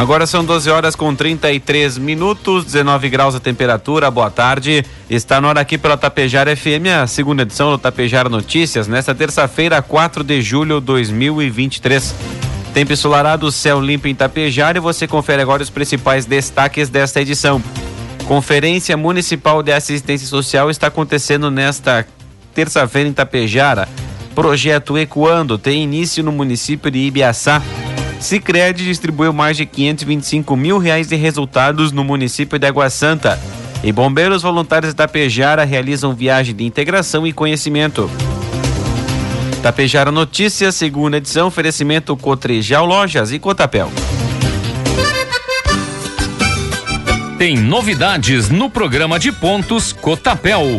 Agora são 12 horas com 33 minutos, 19 graus a temperatura. Boa tarde. Está na hora aqui pela Tapejara FM, a segunda edição do Tapejara Notícias, nesta terça-feira, 4 de julho de 2023. Tempo ensolarado, céu limpo em Tapejara e você confere agora os principais destaques desta edição. Conferência Municipal de Assistência Social está acontecendo nesta terça-feira em Tapejara. Projeto Ecoando tem início no município de Ibiaçá. Sicredi distribuiu mais de 525 mil reais de resultados no município de Água Santa. E bombeiros voluntários da Pejara realizam viagem de integração e conhecimento. Tapejara Notícias, segunda edição, oferecimento Cotrijal Lojas e Cotapel. Tem novidades no programa de pontos Cotapel.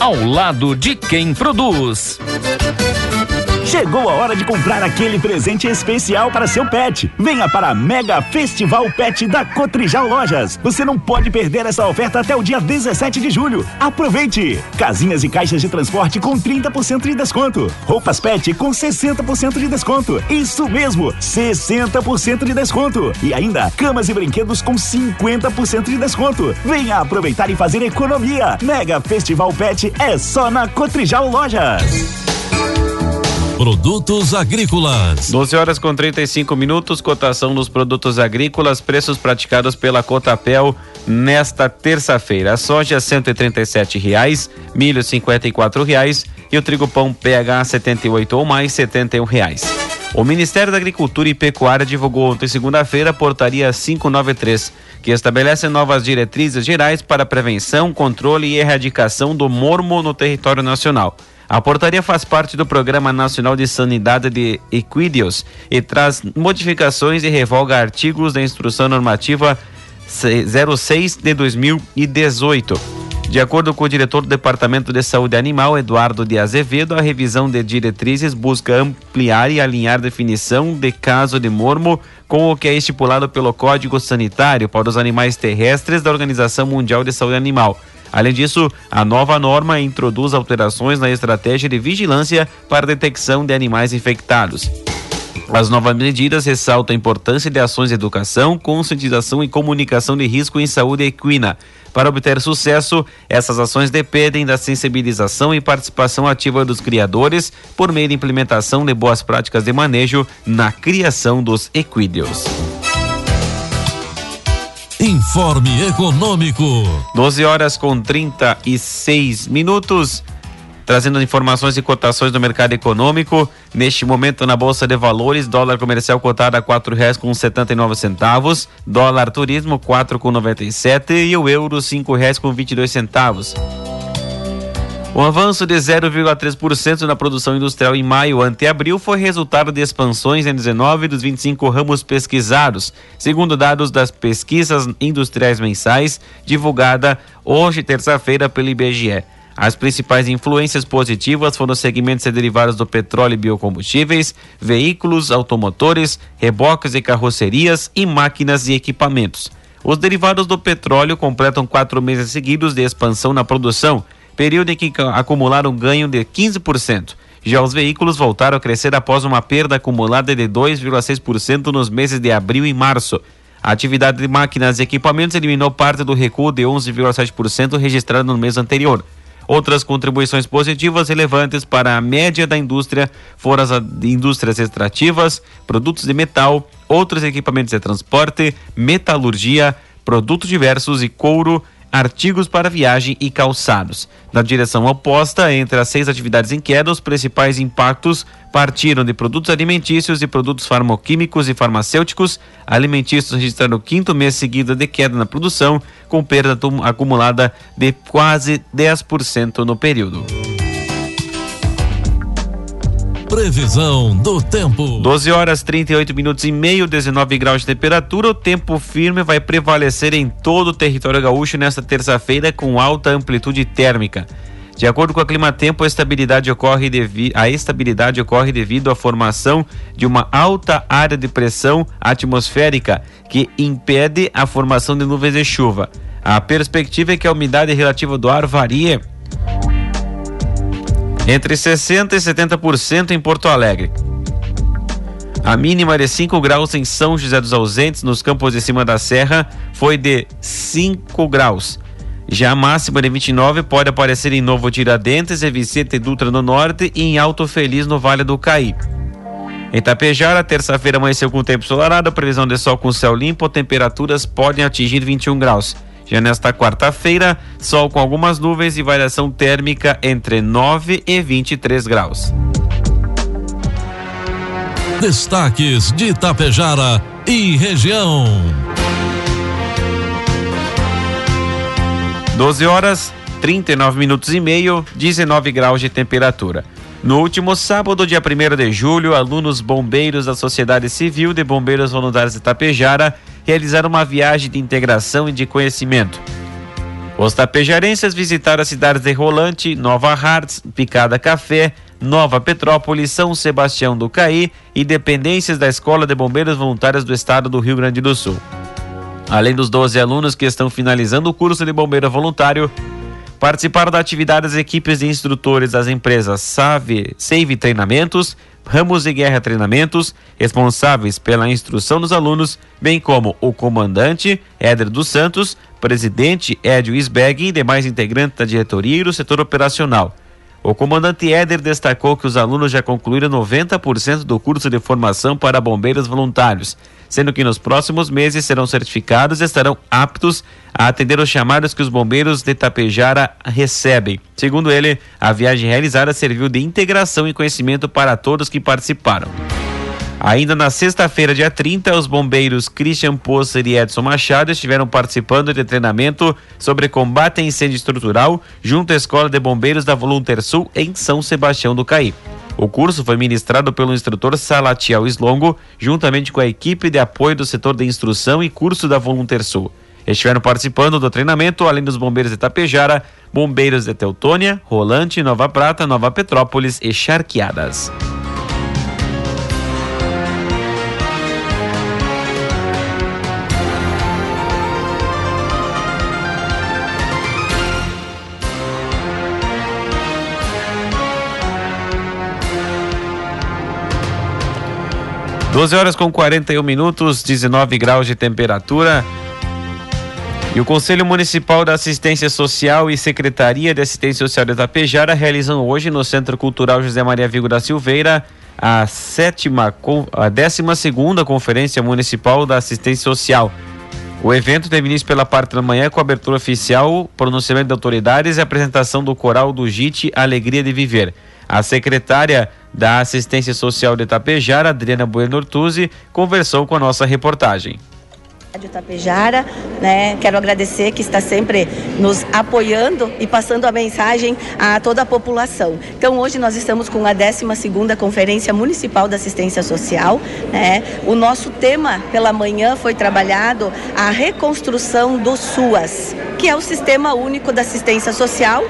ao lado de quem produz. Chegou a hora de comprar aquele presente especial para seu pet. Venha para a Mega Festival Pet da Cotrijal Lojas. Você não pode perder essa oferta até o dia 17 de julho. Aproveite! Casinhas e caixas de transporte com 30% de desconto. Roupas pet com 60% de desconto. Isso mesmo, 60% de desconto. E ainda, camas e brinquedos com 50% de desconto. Venha aproveitar e fazer economia. Mega Festival Pet é só na Cotrijal Lojas. Produtos agrícolas. 12 horas com 35 minutos, cotação dos produtos agrícolas, preços praticados pela Cotapel nesta terça-feira. A soja 137 reais, milho 54 reais, e o trigo pão PH 78 ou mais 71 reais. O Ministério da Agricultura e Pecuária divulgou ontem, segunda-feira, a portaria 593, que estabelece novas diretrizes gerais para prevenção, controle e erradicação do mormo no território nacional. A portaria faz parte do Programa Nacional de Sanidade de Equídeos e traz modificações e revoga artigos da Instrução Normativa 06 de 2018. De acordo com o diretor do Departamento de Saúde Animal, Eduardo de Azevedo, a revisão de diretrizes busca ampliar e alinhar definição de caso de mormo com o que é estipulado pelo Código Sanitário para os animais terrestres da Organização Mundial de Saúde Animal. Além disso, a nova norma introduz alterações na estratégia de vigilância para detecção de animais infectados. As novas medidas ressaltam a importância de ações de educação, conscientização e comunicação de risco em saúde equina. Para obter sucesso, essas ações dependem da sensibilização e participação ativa dos criadores por meio de implementação de boas práticas de manejo na criação dos equídeos. Informe Econômico. 12 horas com 36 minutos. Trazendo informações e cotações do mercado econômico. Neste momento, na Bolsa de Valores, dólar comercial cotado a quatro reais com setenta e nove centavos, dólar turismo quatro com noventa e sete e o euro cinco reais com vinte e dois centavos. O avanço de 0,3% na produção industrial em maio ante abril foi resultado de expansões em 19 dos 25 ramos pesquisados, segundo dados das pesquisas industriais mensais, divulgada hoje, terça-feira, pelo IBGE. As principais influências positivas foram os segmentos derivados do petróleo e biocombustíveis, veículos, automotores, reboques e carrocerias e máquinas e equipamentos. Os derivados do petróleo completam quatro meses seguidos de expansão na produção período em que acumularam ganho de 15%. Já os veículos voltaram a crescer após uma perda acumulada de 2,6% nos meses de abril e março. A atividade de máquinas e equipamentos eliminou parte do recuo de 11,7% registrado no mês anterior. Outras contribuições positivas relevantes para a média da indústria foram as indústrias extrativas, produtos de metal, outros equipamentos de transporte, metalurgia, produtos diversos e couro, artigos para viagem e calçados. Na direção oposta, entre as seis atividades em queda, os principais impactos partiram de produtos alimentícios e produtos farmoquímicos e farmacêuticos. Alimentícios registraram o quinto mês seguido de queda na produção, com perda acumulada de quase 10% no período. Previsão do tempo. 12 horas 38 minutos e meio, 19 graus de temperatura. O tempo firme vai prevalecer em todo o território gaúcho nesta terça-feira com alta amplitude térmica. De acordo com a Clima Tempo, a estabilidade ocorre, devi a estabilidade ocorre devido à formação de uma alta área de pressão atmosférica que impede a formação de nuvens de chuva. A perspectiva é que a umidade relativa do ar varie entre 60% e 70% em Porto Alegre. A mínima de 5 graus em São José dos Ausentes, nos campos de cima da serra, foi de 5 graus. Já a máxima de 29 pode aparecer em Novo Tiradentes e Vicente Dutra no norte e em Alto Feliz no Vale do Caí. Em Tapejara, terça-feira amanheceu com tempo ensolarado, previsão de sol com céu limpo, temperaturas podem atingir 21 graus. Já nesta quarta-feira, sol com algumas nuvens e variação térmica entre 9 e 23 graus. Destaques de Itapejara e região. 12 horas, 39 minutos e meio, 19 graus de temperatura. No último sábado, dia 1 de julho, alunos bombeiros da Sociedade Civil de Bombeiros Voluntários de Itapejara realizaram uma viagem de integração e de conhecimento. Os tapejarenses visitaram as cidades de Rolante, Nova Hartz, Picada Café, Nova Petrópolis, São Sebastião do Caí e dependências da Escola de Bombeiros Voluntários do Estado do Rio Grande do Sul. Além dos 12 alunos que estão finalizando o curso de bombeiro voluntário, participaram da atividade as equipes de instrutores das empresas Save, Save Treinamentos, Ramos de Guerra Treinamentos, responsáveis pela instrução dos alunos, bem como o comandante Éder dos Santos, presidente Edio Isbeg e demais integrantes da diretoria e do setor operacional. O comandante Éder destacou que os alunos já concluíram 90% do curso de formação para bombeiros voluntários, sendo que nos próximos meses serão certificados e estarão aptos a atender os chamados que os bombeiros de Tapejara recebem. Segundo ele, a viagem realizada serviu de integração e conhecimento para todos que participaram. Ainda na sexta-feira, dia 30, os bombeiros Christian Posser e Edson Machado estiveram participando de treinamento sobre combate a incêndio estrutural junto à Escola de Bombeiros da Volunter Sul em São Sebastião do Caí. O curso foi ministrado pelo instrutor Salatiel Slongo, juntamente com a equipe de apoio do setor de instrução e curso da Voluntersul. Estiveram participando do treinamento, além dos bombeiros de Tapejara, bombeiros de Teutônia, Rolante, Nova Prata, Nova Petrópolis e Charqueadas. 12 horas com 41 minutos, 19 graus de temperatura. E o Conselho Municipal da Assistência Social e Secretaria de Assistência Social de Itapejara realizam hoje no Centro Cultural José Maria Vigo da Silveira a sétima, a décima segunda Conferência Municipal da Assistência Social. O evento teve início pela parte da manhã com abertura oficial, pronunciamento de autoridades e apresentação do coral do JIT Alegria de Viver. A secretária da Assistência Social de Itapejara, Adriana Bueno Ortuzzi, conversou com a nossa reportagem. Rádio Tapejara, né? Quero agradecer que está sempre nos apoiando e passando a mensagem a toda a população. Então hoje nós estamos com a 12ª Conferência Municipal da Assistência Social, né? O nosso tema pela manhã foi trabalhado a reconstrução do SUAS, que é o Sistema Único da Assistência Social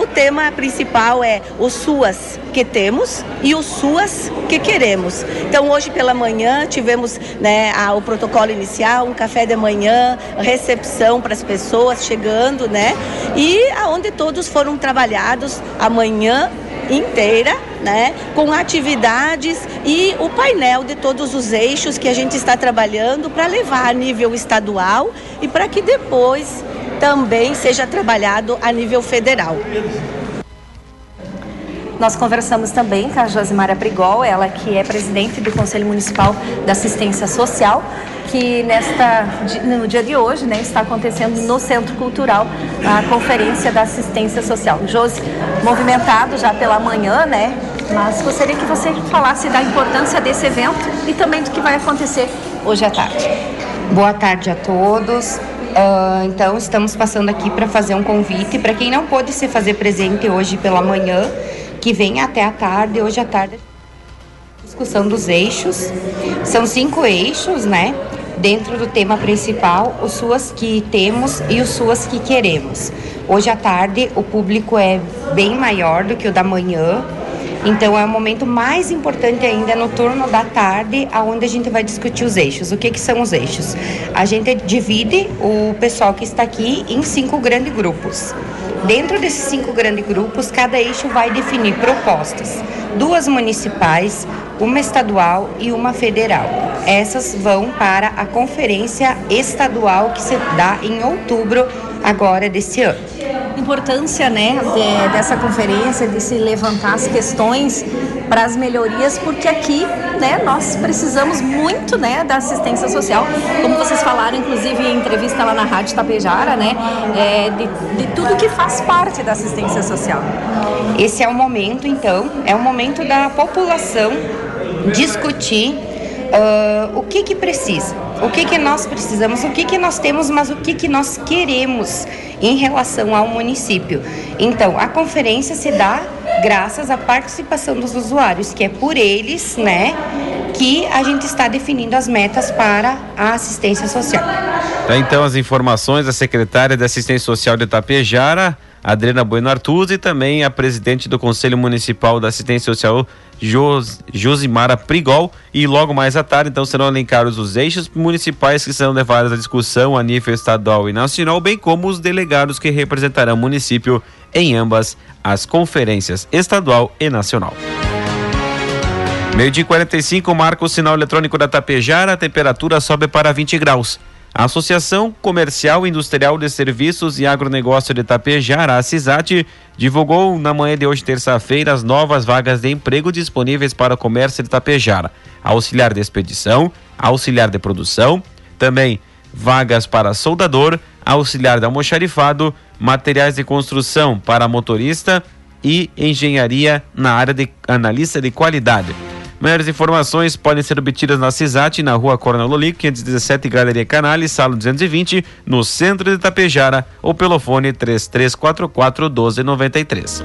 o tema principal é o SUAS que temos e o SUAS que queremos. Então hoje pela manhã tivemos né, a, o protocolo inicial, um café de manhã, recepção para as pessoas chegando, né? E aonde todos foram trabalhados amanhã inteira, né, com atividades e o painel de todos os eixos que a gente está trabalhando para levar a nível estadual e para que depois também seja trabalhado a nível federal. Nós conversamos também com a Josimara Prigol, ela que é presidente do Conselho Municipal da Assistência Social, que nesta, no dia de hoje né, está acontecendo no Centro Cultural a Conferência da Assistência Social. Josi, movimentado já pela manhã, né? Mas gostaria que você falasse da importância desse evento e também do que vai acontecer hoje à tarde. Boa tarde a todos. Uh, então, estamos passando aqui para fazer um convite para quem não pôde se fazer presente hoje pela manhã que vem até a tarde. Hoje à tarde, discussão dos eixos. São cinco eixos, né? Dentro do tema principal, os suas que temos e os suas que queremos. Hoje à tarde, o público é bem maior do que o da manhã. Então é o momento mais importante ainda no turno da tarde, aonde a gente vai discutir os eixos. O que, que são os eixos? A gente divide o pessoal que está aqui em cinco grandes grupos. Dentro desses cinco grandes grupos, cada eixo vai definir propostas, duas municipais, uma estadual e uma federal. Essas vão para a conferência estadual que se dá em outubro agora desse ano importância né, de, dessa conferência, de se levantar as questões para as melhorias, porque aqui né, nós precisamos muito né, da assistência social, como vocês falaram, inclusive em entrevista lá na Rádio Tapejara, né, é, de, de tudo que faz parte da assistência social. Esse é o momento, então, é o momento da população discutir uh, o que que precisa, o que que nós precisamos, o que que nós temos, mas o que que nós queremos em relação ao município. Então, a conferência se dá graças à participação dos usuários, que é por eles, né, que a gente está definindo as metas para a assistência social. Tá, então as informações da secretária de Assistência Social de Itapejara, Adriana Bueno Artuz e também a presidente do Conselho Municipal da Assistência Social, Jos, Josimara Prigol. E logo mais à tarde, então, serão elencados os eixos municipais que serão levados à discussão a nível estadual e nacional, bem como os delegados que representarão o município em ambas as conferências estadual e nacional. Meio dia 45 marca o sinal eletrônico da Tapejara, a temperatura sobe para 20 graus. A Associação Comercial Industrial de Serviços e Agronegócio de Tapejara, a CISAT, divulgou na manhã de hoje, terça-feira, as novas vagas de emprego disponíveis para o comércio de Tapejara. Auxiliar de expedição, auxiliar de produção, também vagas para soldador, auxiliar de almoxarifado, materiais de construção para motorista e engenharia na área de analista de qualidade. Maiores informações podem ser obtidas na CISAT, na rua Coronel Lolico, 517, Galeria Canales, sala 220, no centro de Itapejara, ou pelo fone 3344 1293.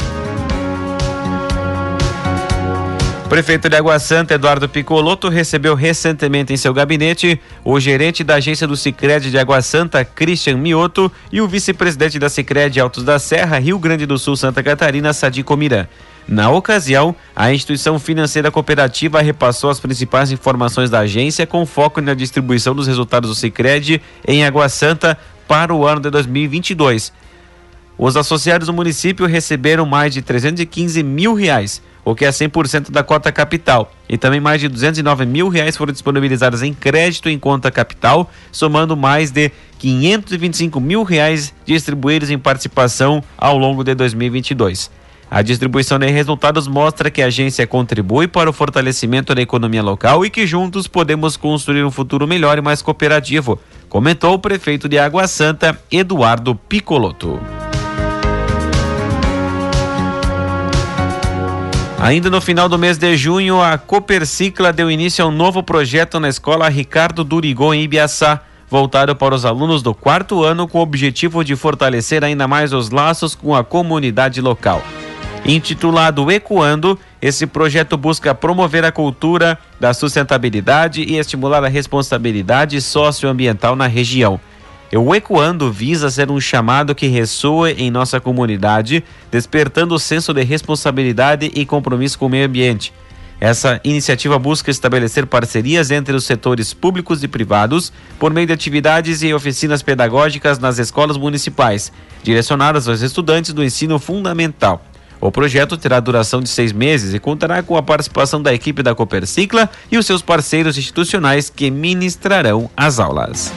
O prefeito de Água Santa, Eduardo Picoloto, recebeu recentemente em seu gabinete o gerente da agência do Sicredi de Água Santa, Christian Mioto, e o vice-presidente da Sicredi Altos da Serra, Rio Grande do Sul, Santa Catarina, Sadi Comirã. Na ocasião, a instituição financeira cooperativa repassou as principais informações da agência com foco na distribuição dos resultados do Sicredi em Água Santa para o ano de 2022. Os associados do município receberam mais de 315 mil reais, o que é 100% da cota capital, e também mais de 209 mil reais foram disponibilizados em crédito em conta capital, somando mais de 525 mil reais distribuídos em participação ao longo de 2022. A distribuição de resultados mostra que a agência contribui para o fortalecimento da economia local e que juntos podemos construir um futuro melhor e mais cooperativo, comentou o prefeito de Água Santa, Eduardo Picoloto. Ainda no final do mês de junho, a Copercicla deu início a um novo projeto na escola Ricardo Durigon em Ibiaçá, voltado para os alunos do quarto ano com o objetivo de fortalecer ainda mais os laços com a comunidade local. Intitulado Ecoando, esse projeto busca promover a cultura da sustentabilidade e estimular a responsabilidade socioambiental na região. O Ecoando visa ser um chamado que ressoe em nossa comunidade, despertando o senso de responsabilidade e compromisso com o meio ambiente. Essa iniciativa busca estabelecer parcerias entre os setores públicos e privados por meio de atividades e oficinas pedagógicas nas escolas municipais, direcionadas aos estudantes do ensino fundamental. O projeto terá duração de seis meses e contará com a participação da equipe da Copercicla e os seus parceiros institucionais que ministrarão as aulas.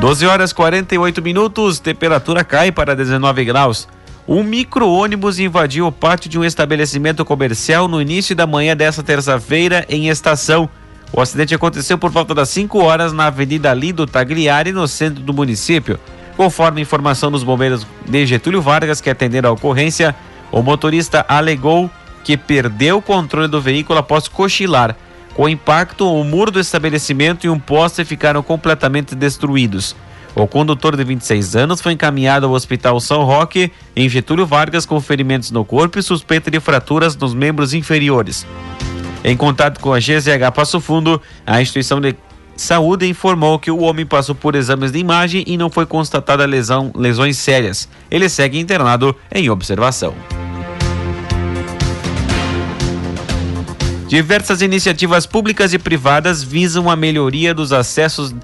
12 horas 48 minutos, temperatura cai para 19 graus. Um micro-ônibus invadiu o pátio de um estabelecimento comercial no início da manhã desta terça-feira em estação. O acidente aconteceu por volta das 5 horas na Avenida Lido Tagliari, no centro do município. Conforme informação dos bombeiros de Getúlio Vargas que atenderam a ocorrência, o motorista alegou que perdeu o controle do veículo após cochilar. Com o impacto, o muro do estabelecimento e um poste ficaram completamente destruídos. O condutor de 26 anos foi encaminhado ao Hospital São Roque, em Getúlio Vargas, com ferimentos no corpo e suspeita de fraturas nos membros inferiores. Em contato com a GZH Passo Fundo, a instituição de saúde informou que o homem passou por exames de imagem e não foi constatada lesão, lesões sérias. Ele segue internado em observação. Diversas iniciativas públicas e privadas visam a melhoria dos acessos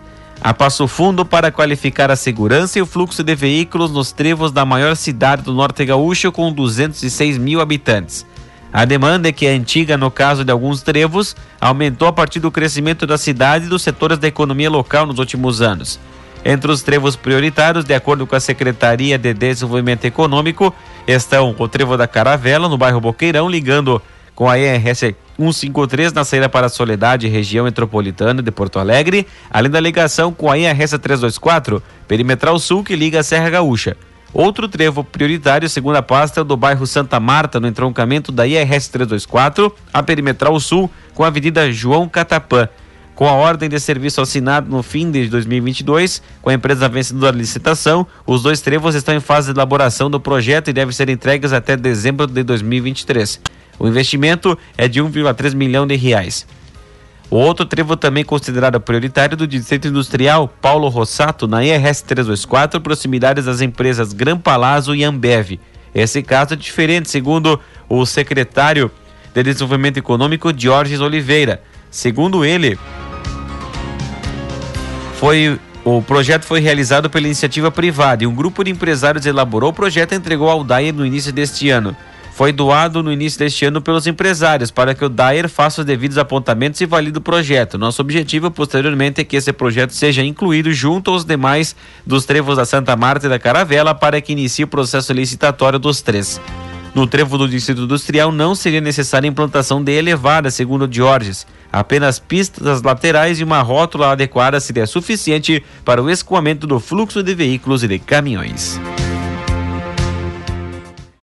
a Passo Fundo para qualificar a segurança e o fluxo de veículos nos trevos da maior cidade do norte gaúcho com 206 mil habitantes. A demanda, que é antiga no caso de alguns trevos, aumentou a partir do crescimento da cidade e dos setores da economia local nos últimos anos. Entre os trevos prioritários, de acordo com a Secretaria de Desenvolvimento Econômico, estão o trevo da Caravela, no bairro Boqueirão, ligando com a IRS 153 na saída para a Soledade, região metropolitana de Porto Alegre, além da ligação com a IRS 324, perimetral sul que liga a Serra Gaúcha. Outro trevo prioritário, segundo a pasta, é do bairro Santa Marta, no entroncamento da IRS 324, a perimetral sul, com a Avenida João Catapã. Com a ordem de serviço assinada no fim de 2022, com a empresa vencedora da licitação, os dois trevos estão em fase de elaboração do projeto e devem ser entregues até dezembro de 2023. O investimento é de 1,3 milhão de reais. O outro trevo também considerado prioritário do Distrito Industrial Paulo Rossato, na IRS 324, proximidades das empresas Gran Palazzo e Ambev. Esse caso é diferente, segundo o secretário de Desenvolvimento Econômico, Jorge Oliveira. Segundo ele, foi o projeto foi realizado pela iniciativa privada e um grupo de empresários elaborou o projeto e entregou ao DAE no início deste ano foi doado no início deste ano pelos empresários para que o DAER faça os devidos apontamentos e valide o projeto. Nosso objetivo posteriormente é que esse projeto seja incluído junto aos demais dos trevos da Santa Marta e da Caravela para que inicie o processo licitatório dos três. No trevo do Distrito Industrial não seria necessária a implantação de elevada, segundo Diorges. Apenas pistas laterais e uma rótula adequada seria suficiente para o escoamento do fluxo de veículos e de caminhões.